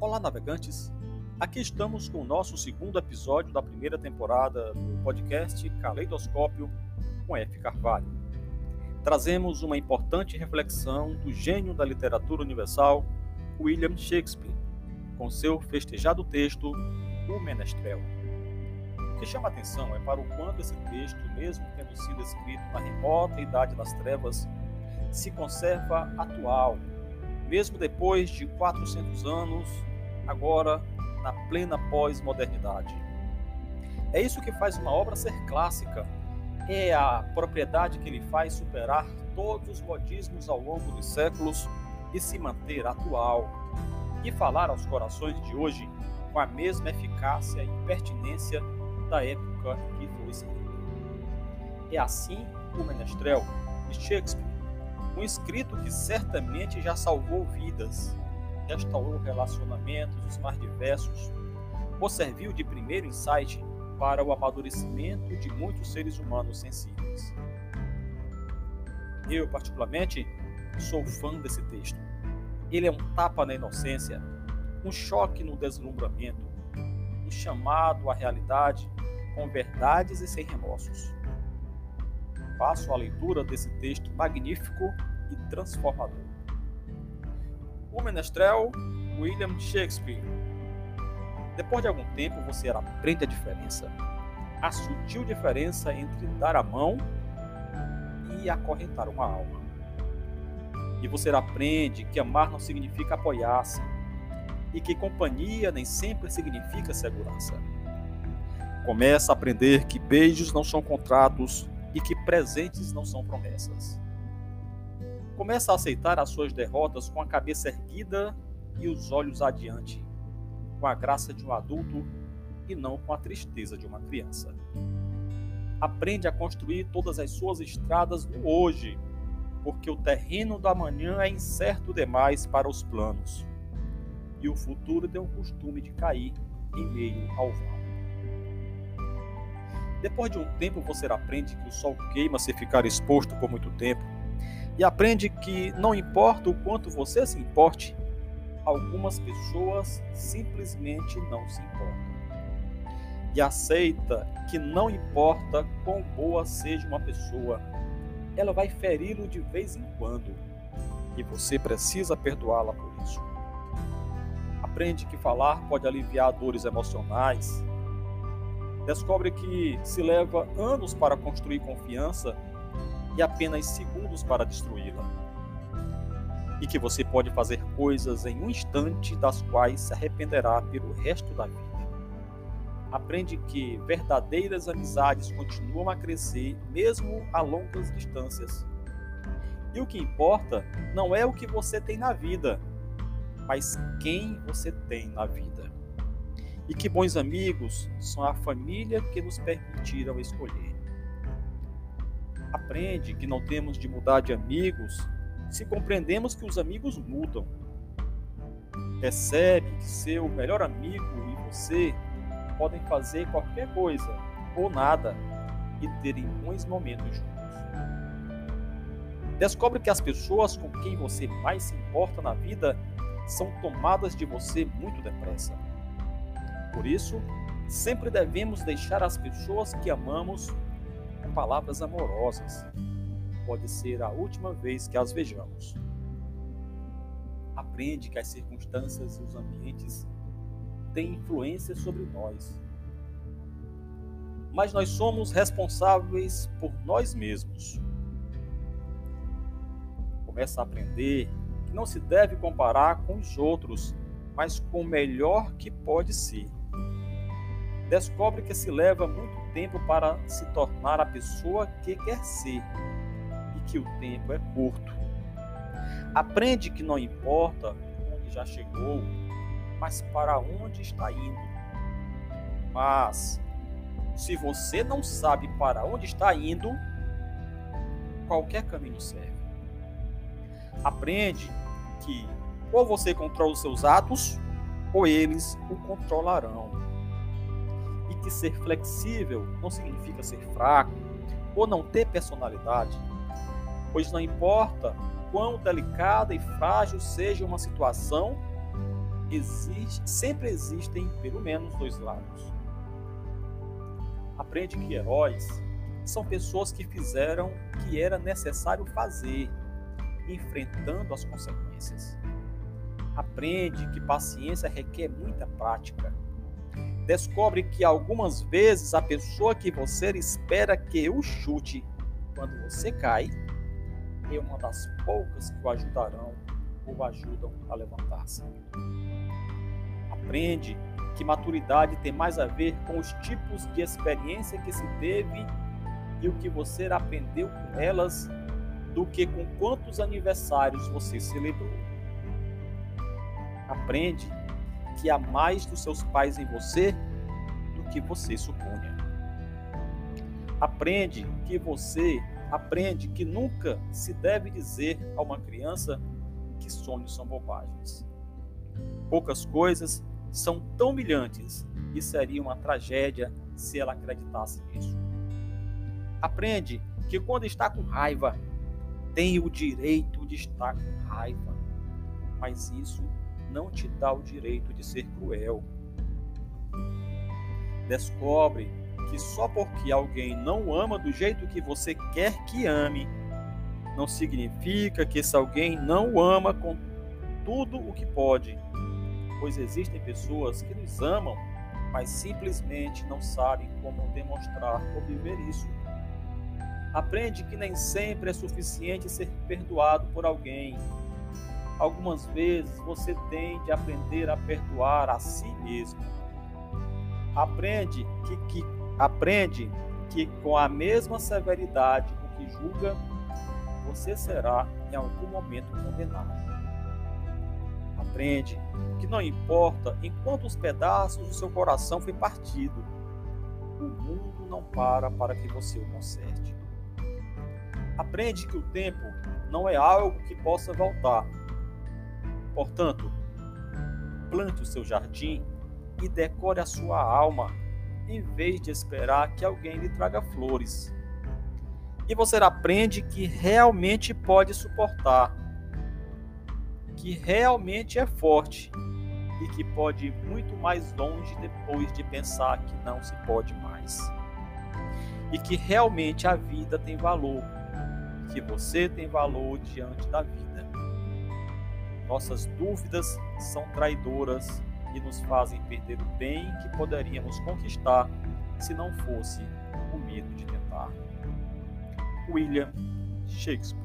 Olá, navegantes! Aqui estamos com o nosso segundo episódio da primeira temporada do podcast Caleidoscópio com F. Carvalho. Trazemos uma importante reflexão do gênio da literatura universal, William Shakespeare, com seu festejado texto O Menestrel. O que chama atenção é para o quanto esse texto, mesmo tendo sido escrito na remota Idade das Trevas, se conserva atual, mesmo depois de 400 anos, agora na plena pós-modernidade. É isso que faz uma obra ser clássica. É a propriedade que lhe faz superar todos os modismos ao longo dos séculos e se manter atual. E falar aos corações de hoje com a mesma eficácia e pertinência da época que foi escrito. É assim o Menestrel de Shakespeare, um escrito que certamente já salvou vidas restaurou relacionamentos os mais diversos, ou serviu de primeiro insight para o amadurecimento de muitos seres humanos sensíveis. Eu, particularmente, sou fã desse texto. Ele é um tapa na inocência, um choque no deslumbramento, um chamado à realidade com verdades e sem remorsos. Faço a leitura desse texto magnífico e transformador. O Menestrel, William Shakespeare. Depois de algum tempo, você aprende a diferença, a sutil diferença entre dar a mão e acorrentar uma alma. E você aprende que amar não significa apoiar-se e que companhia nem sempre significa segurança. Começa a aprender que beijos não são contratos e que presentes não são promessas. Começa a aceitar as suas derrotas com a cabeça erguida e os olhos adiante, com a graça de um adulto e não com a tristeza de uma criança. Aprende a construir todas as suas estradas no hoje, porque o terreno da manhã é incerto demais para os planos, e o futuro tem o costume de cair em meio ao vão. Depois de um tempo, você aprende que o sol queima se ficar exposto por muito tempo e aprende que não importa o quanto você se importe, algumas pessoas simplesmente não se importam. E aceita que não importa quão boa seja uma pessoa, ela vai feri-lo de vez em quando e você precisa perdoá-la por isso. Aprende que falar pode aliviar dores emocionais. Descobre que se leva anos para construir confiança e apenas segundos para destruí-la. E que você pode fazer coisas em um instante das quais se arrependerá pelo resto da vida. Aprende que verdadeiras amizades continuam a crescer mesmo a longas distâncias. E o que importa não é o que você tem na vida, mas quem você tem na vida. E que bons amigos são a família que nos permitiram escolher aprende que não temos de mudar de amigos se compreendemos que os amigos mudam. Percebe que seu melhor amigo e você podem fazer qualquer coisa ou nada e terem bons momentos juntos. Descobre que as pessoas com quem você mais se importa na vida são tomadas de você muito depressa. Por isso, sempre devemos deixar as pessoas que amamos palavras amorosas. Pode ser a última vez que as vejamos. Aprende que as circunstâncias e os ambientes têm influência sobre nós. Mas nós somos responsáveis por nós mesmos. Começa a aprender que não se deve comparar com os outros, mas com o melhor que pode ser. Descobre que se leva muito tempo para se tornar a pessoa que quer ser e que o tempo é curto. Aprende que não importa onde já chegou, mas para onde está indo. Mas se você não sabe para onde está indo, qualquer caminho serve. Aprende que ou você controla os seus atos, ou eles o controlarão e que ser flexível não significa ser fraco ou não ter personalidade. pois não importa quão delicada e frágil seja uma situação, existe, sempre existem pelo menos dois lados. Aprende que heróis são pessoas que fizeram o que era necessário fazer, enfrentando as consequências. Aprende que paciência requer muita prática. Descobre que algumas vezes a pessoa que você espera que o chute quando você cai é uma das poucas que o ajudarão ou ajudam a levantar-se. Aprende que maturidade tem mais a ver com os tipos de experiência que se teve e o que você aprendeu com elas do que com quantos aniversários você celebrou. Aprende há mais dos seus pais em você do que você supunha. Aprende que você aprende que nunca se deve dizer a uma criança que sonhos são bobagens. Poucas coisas são tão humilhantes e seria uma tragédia se ela acreditasse nisso. Aprende que quando está com raiva, tem o direito de estar com raiva, mas isso não te dá o direito de ser cruel. Descobre que só porque alguém não ama do jeito que você quer que ame, não significa que esse alguém não o ama com tudo o que pode, pois existem pessoas que nos amam, mas simplesmente não sabem como demonstrar ou viver isso. Aprende que nem sempre é suficiente ser perdoado por alguém. Algumas vezes você tem de aprender a perdoar a si mesmo. Aprende que, que aprende que com a mesma severidade com que julga, você será em algum momento condenado. Aprende que não importa em quantos pedaços o seu coração foi partido, o mundo não para para que você o conserte. Aprende que o tempo não é algo que possa voltar. Portanto, plante o seu jardim e decore a sua alma, em vez de esperar que alguém lhe traga flores. E você aprende que realmente pode suportar que realmente é forte e que pode ir muito mais longe depois de pensar que não se pode mais. E que realmente a vida tem valor, que você tem valor diante da vida. Nossas dúvidas são traidoras e nos fazem perder o bem que poderíamos conquistar se não fosse o medo de tentar. William Shakespeare